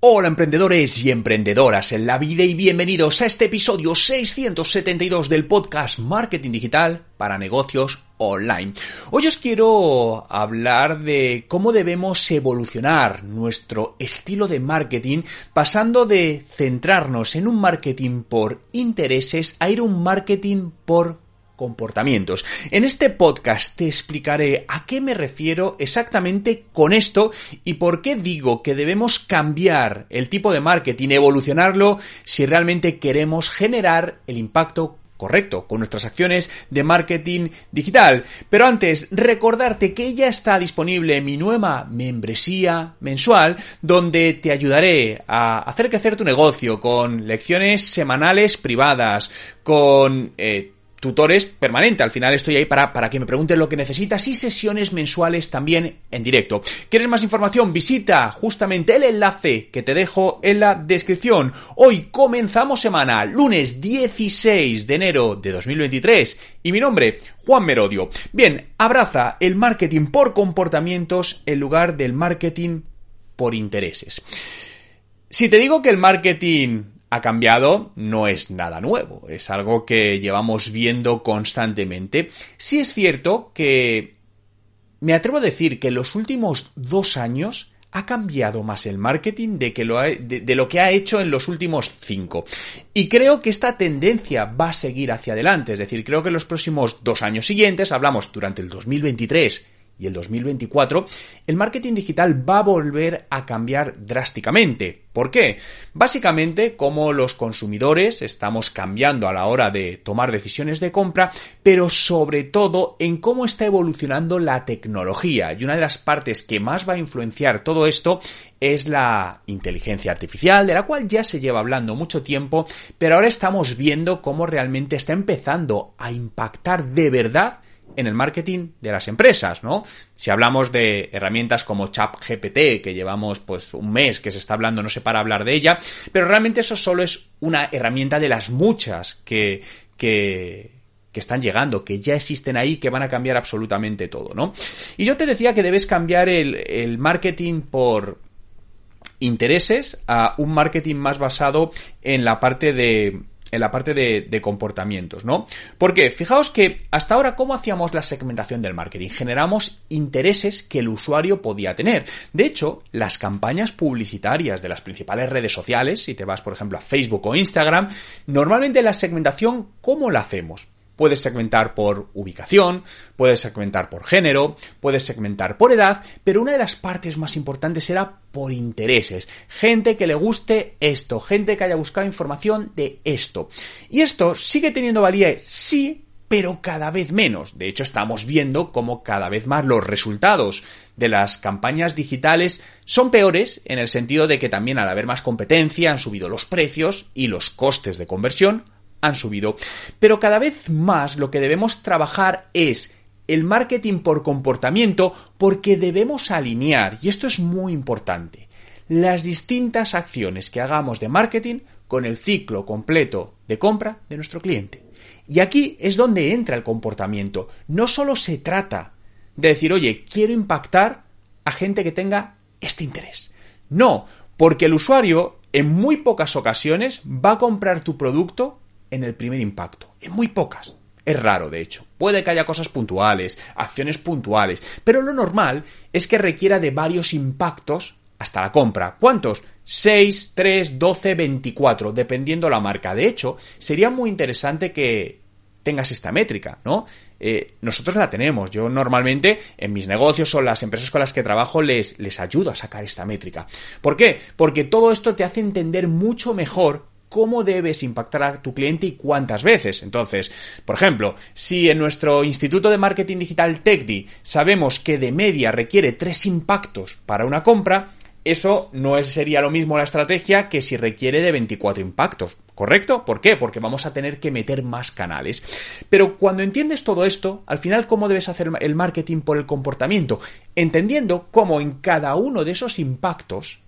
Hola emprendedores y emprendedoras en la vida y bienvenidos a este episodio 672 del podcast Marketing Digital para negocios online. Hoy os quiero hablar de cómo debemos evolucionar nuestro estilo de marketing pasando de centrarnos en un marketing por intereses a ir a un marketing por comportamientos. En este podcast te explicaré a qué me refiero exactamente con esto y por qué digo que debemos cambiar el tipo de marketing, evolucionarlo si realmente queremos generar el impacto correcto, con nuestras acciones de marketing digital. Pero antes, recordarte que ya está disponible mi nueva membresía mensual, donde te ayudaré a hacer crecer tu negocio con lecciones semanales privadas, con eh, tutores permanente. Al final estoy ahí para, para que me pregunten lo que necesitas y sesiones mensuales también en directo. ¿Quieres más información? Visita justamente el enlace que te dejo en la descripción. Hoy comenzamos semana, lunes 16 de enero de 2023 y mi nombre, Juan Merodio. Bien, abraza el marketing por comportamientos en lugar del marketing por intereses. Si te digo que el marketing ha cambiado no es nada nuevo, es algo que llevamos viendo constantemente. Sí es cierto que me atrevo a decir que en los últimos dos años ha cambiado más el marketing de, que lo de, lo que ha hecho en los últimos cinco. Y creo que esta tendencia va a seguir hacia adelante, es decir, creo que en los próximos dos años siguientes, hablamos durante el 2023 y el 2024, el marketing digital va a volver a cambiar drásticamente. ¿Por qué? Básicamente, como los consumidores estamos cambiando a la hora de tomar decisiones de compra, pero sobre todo en cómo está evolucionando la tecnología. Y una de las partes que más va a influenciar todo esto es la inteligencia artificial, de la cual ya se lleva hablando mucho tiempo, pero ahora estamos viendo cómo realmente está empezando a impactar de verdad en el marketing de las empresas, ¿no? Si hablamos de herramientas como ChatGPT, que llevamos pues un mes que se está hablando, no sé para hablar de ella, pero realmente eso solo es una herramienta de las muchas que, que, que están llegando, que ya existen ahí, que van a cambiar absolutamente todo, ¿no? Y yo te decía que debes cambiar el, el marketing por intereses a un marketing más basado en la parte de en la parte de, comportamientos, ¿no? Porque fijaos que hasta ahora, ¿cómo hacíamos la segmentación del marketing? Generamos intereses que el usuario podía tener. De hecho, las campañas publicitarias de las principales redes sociales, si te vas, por ejemplo, a Facebook o Instagram, normalmente la segmentación, ¿cómo la hacemos? Puedes segmentar por ubicación, puedes segmentar por género, puedes segmentar por edad, pero una de las partes más importantes era por intereses. Gente que le guste esto, gente que haya buscado información de esto. Y esto sigue teniendo valía, sí, pero cada vez menos. De hecho, estamos viendo cómo cada vez más los resultados de las campañas digitales son peores en el sentido de que también al haber más competencia han subido los precios y los costes de conversión han subido. Pero cada vez más lo que debemos trabajar es el marketing por comportamiento porque debemos alinear, y esto es muy importante, las distintas acciones que hagamos de marketing con el ciclo completo de compra de nuestro cliente. Y aquí es donde entra el comportamiento. No solo se trata de decir, oye, quiero impactar a gente que tenga este interés. No, porque el usuario en muy pocas ocasiones va a comprar tu producto en el primer impacto. En muy pocas. Es raro, de hecho. Puede que haya cosas puntuales, acciones puntuales, pero lo normal es que requiera de varios impactos hasta la compra. ¿Cuántos? 6, 3, 12, 24, dependiendo la marca. De hecho, sería muy interesante que tengas esta métrica, ¿no? Eh, nosotros la tenemos. Yo normalmente en mis negocios o las empresas con las que trabajo les, les ayudo a sacar esta métrica. ¿Por qué? Porque todo esto te hace entender mucho mejor cómo debes impactar a tu cliente y cuántas veces. Entonces, por ejemplo, si en nuestro Instituto de Marketing Digital TechDi sabemos que de media requiere tres impactos para una compra, eso no sería lo mismo la estrategia que si requiere de 24 impactos. ¿Correcto? ¿Por qué? Porque vamos a tener que meter más canales. Pero cuando entiendes todo esto, al final, ¿cómo debes hacer el marketing por el comportamiento? Entendiendo cómo en cada uno de esos impactos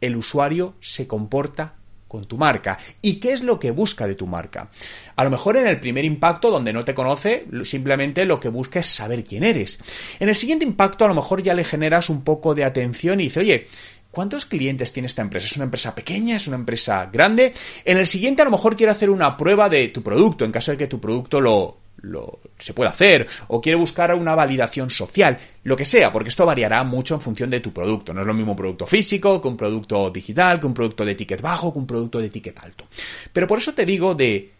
el usuario se comporta con tu marca y qué es lo que busca de tu marca. A lo mejor en el primer impacto donde no te conoce, simplemente lo que busca es saber quién eres. En el siguiente impacto a lo mejor ya le generas un poco de atención y dice, oye, ¿Cuántos clientes tiene esta empresa? ¿Es una empresa pequeña? ¿Es una empresa grande? En el siguiente a lo mejor quiere hacer una prueba de tu producto, en caso de que tu producto lo, lo, se pueda hacer, o quiere buscar una validación social, lo que sea, porque esto variará mucho en función de tu producto. No es lo mismo un producto físico que un producto digital, que un producto de ticket bajo, que un producto de ticket alto. Pero por eso te digo de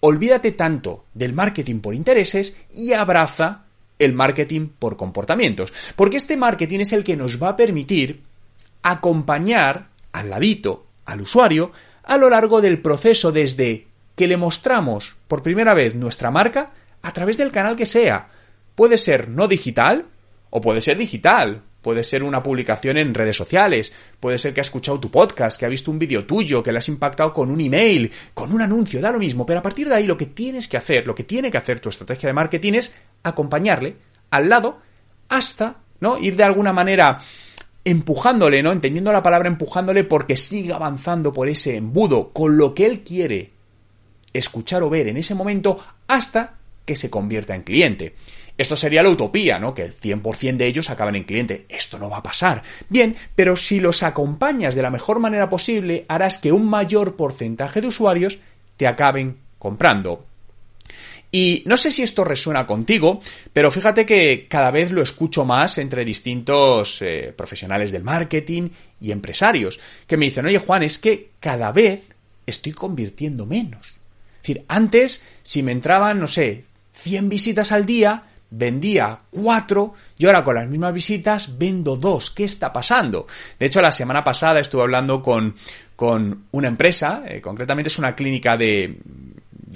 olvídate tanto del marketing por intereses y abraza el marketing por comportamientos. Porque este marketing es el que nos va a permitir acompañar al ladito, al usuario, a lo largo del proceso desde que le mostramos por primera vez nuestra marca a través del canal que sea. Puede ser no digital o puede ser digital. Puede ser una publicación en redes sociales, puede ser que ha escuchado tu podcast, que ha visto un vídeo tuyo, que le has impactado con un email, con un anuncio, da lo mismo, pero a partir de ahí lo que tienes que hacer, lo que tiene que hacer tu estrategia de marketing es acompañarle al lado hasta, ¿no? Ir de alguna manera empujándole, ¿no? Entendiendo la palabra empujándole porque siga avanzando por ese embudo con lo que él quiere escuchar o ver en ese momento hasta que se convierta en cliente. Esto sería la utopía, ¿no? Que el 100% de ellos acaben en cliente. Esto no va a pasar. Bien, pero si los acompañas de la mejor manera posible, harás que un mayor porcentaje de usuarios te acaben comprando. Y no sé si esto resuena contigo, pero fíjate que cada vez lo escucho más entre distintos eh, profesionales del marketing y empresarios, que me dicen, oye Juan, es que cada vez estoy convirtiendo menos. Es decir, antes, si me entraban, no sé, 100 visitas al día, vendía 4 y ahora con las mismas visitas vendo 2. ¿Qué está pasando? De hecho, la semana pasada estuve hablando con, con una empresa, eh, concretamente es una clínica de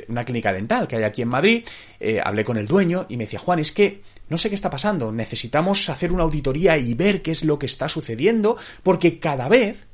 una clínica dental que hay aquí en Madrid, eh, hablé con el dueño y me decía, Juan, es que no sé qué está pasando, necesitamos hacer una auditoría y ver qué es lo que está sucediendo, porque cada vez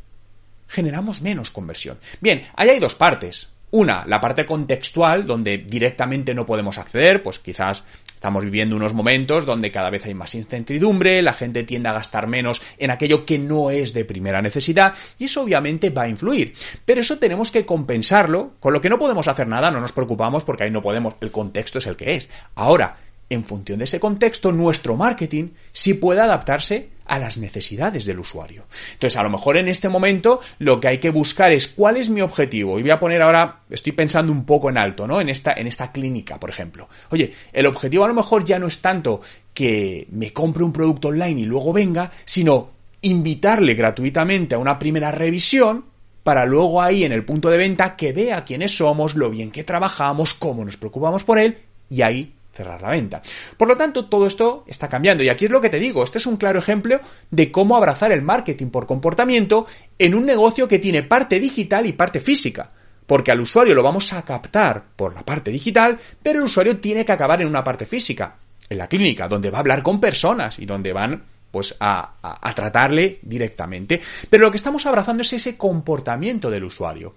generamos menos conversión. Bien, ahí hay dos partes. Una, la parte contextual, donde directamente no podemos acceder, pues quizás estamos viviendo unos momentos donde cada vez hay más incertidumbre, la gente tiende a gastar menos en aquello que no es de primera necesidad, y eso obviamente va a influir. Pero eso tenemos que compensarlo, con lo que no podemos hacer nada, no nos preocupamos porque ahí no podemos, el contexto es el que es. Ahora, en función de ese contexto, nuestro marketing sí puede adaptarse a las necesidades del usuario. Entonces, a lo mejor en este momento lo que hay que buscar es cuál es mi objetivo. Y voy a poner ahora, estoy pensando un poco en alto, ¿no? En esta, en esta clínica, por ejemplo. Oye, el objetivo a lo mejor ya no es tanto que me compre un producto online y luego venga, sino invitarle gratuitamente a una primera revisión para luego ahí en el punto de venta que vea quiénes somos, lo bien que trabajamos, cómo nos preocupamos por él y ahí cerrar la venta. Por lo tanto, todo esto está cambiando. Y aquí es lo que te digo, este es un claro ejemplo de cómo abrazar el marketing por comportamiento en un negocio que tiene parte digital y parte física. Porque al usuario lo vamos a captar por la parte digital, pero el usuario tiene que acabar en una parte física, en la clínica, donde va a hablar con personas y donde van pues a, a tratarle directamente. Pero lo que estamos abrazando es ese comportamiento del usuario.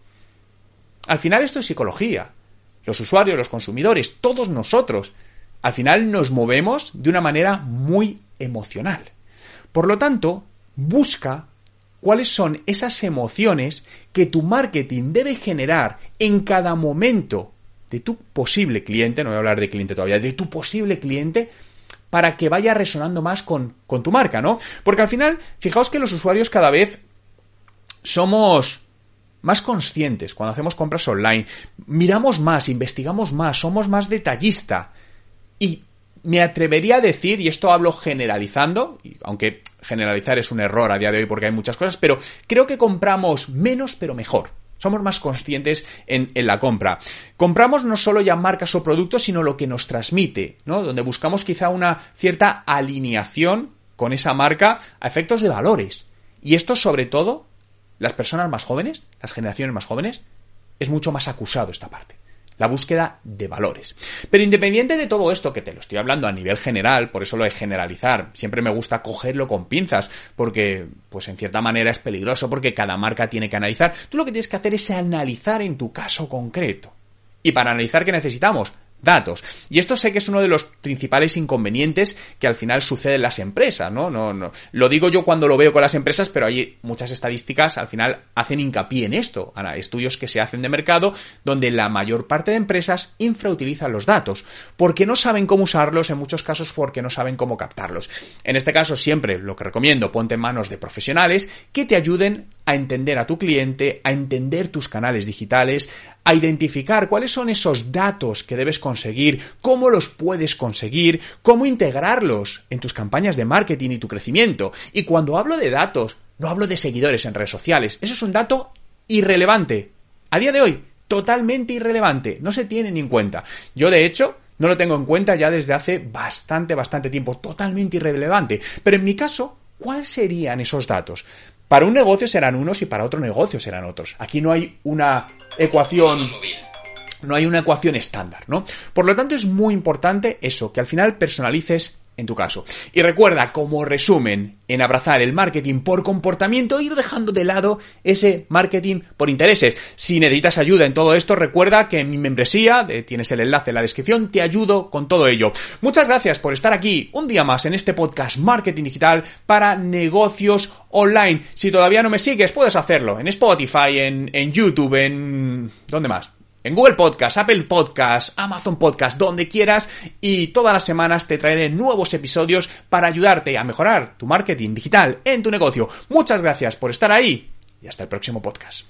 Al final esto es psicología. Los usuarios, los consumidores, todos nosotros al final nos movemos de una manera muy emocional. Por lo tanto, busca cuáles son esas emociones que tu marketing debe generar en cada momento de tu posible cliente, no voy a hablar de cliente todavía, de tu posible cliente, para que vaya resonando más con, con tu marca, ¿no? Porque al final, fijaos que los usuarios cada vez somos más conscientes cuando hacemos compras online, miramos más, investigamos más, somos más detallista. Y me atrevería a decir, y esto hablo generalizando, aunque generalizar es un error a día de hoy porque hay muchas cosas, pero creo que compramos menos pero mejor. Somos más conscientes en, en, la compra. Compramos no solo ya marcas o productos, sino lo que nos transmite, ¿no? Donde buscamos quizá una cierta alineación con esa marca a efectos de valores. Y esto sobre todo, las personas más jóvenes, las generaciones más jóvenes, es mucho más acusado esta parte la búsqueda de valores. Pero independiente de todo esto, que te lo estoy hablando a nivel general, por eso lo de generalizar, siempre me gusta cogerlo con pinzas, porque, pues en cierta manera es peligroso, porque cada marca tiene que analizar. Tú lo que tienes que hacer es analizar en tu caso concreto. Y para analizar, ¿qué necesitamos? Datos. Y esto sé que es uno de los principales inconvenientes que al final sucede en las empresas, ¿no? No, no. Lo digo yo cuando lo veo con las empresas, pero hay muchas estadísticas al final hacen hincapié en esto. Ana, estudios que se hacen de mercado donde la mayor parte de empresas infrautilizan los datos porque no saben cómo usarlos, en muchos casos porque no saben cómo captarlos. En este caso siempre lo que recomiendo, ponte en manos de profesionales que te ayuden a entender a tu cliente, a entender tus canales digitales, a identificar cuáles son esos datos que debes conseguir, cómo los puedes conseguir, cómo integrarlos en tus campañas de marketing y tu crecimiento. Y cuando hablo de datos, no hablo de seguidores en redes sociales, eso es un dato irrelevante. A día de hoy, totalmente irrelevante, no se tiene ni en cuenta. Yo, de hecho, no lo tengo en cuenta ya desde hace bastante, bastante tiempo, totalmente irrelevante. Pero en mi caso, ¿cuáles serían esos datos? Para un negocio serán unos y para otro negocio serán otros. Aquí no hay una ecuación no hay una ecuación estándar, ¿no? Por lo tanto, es muy importante eso, que al final personalices en tu caso. Y recuerda, como resumen, en abrazar el marketing por comportamiento, ir dejando de lado ese marketing por intereses. Si necesitas ayuda en todo esto, recuerda que en mi membresía, tienes el enlace en la descripción, te ayudo con todo ello. Muchas gracias por estar aquí un día más en este podcast Marketing Digital para negocios online. Si todavía no me sigues, puedes hacerlo en Spotify, en, en YouTube, en... ¿Dónde más? En Google Podcast, Apple Podcast, Amazon Podcast, donde quieras y todas las semanas te traeré nuevos episodios para ayudarte a mejorar tu marketing digital en tu negocio. Muchas gracias por estar ahí y hasta el próximo podcast.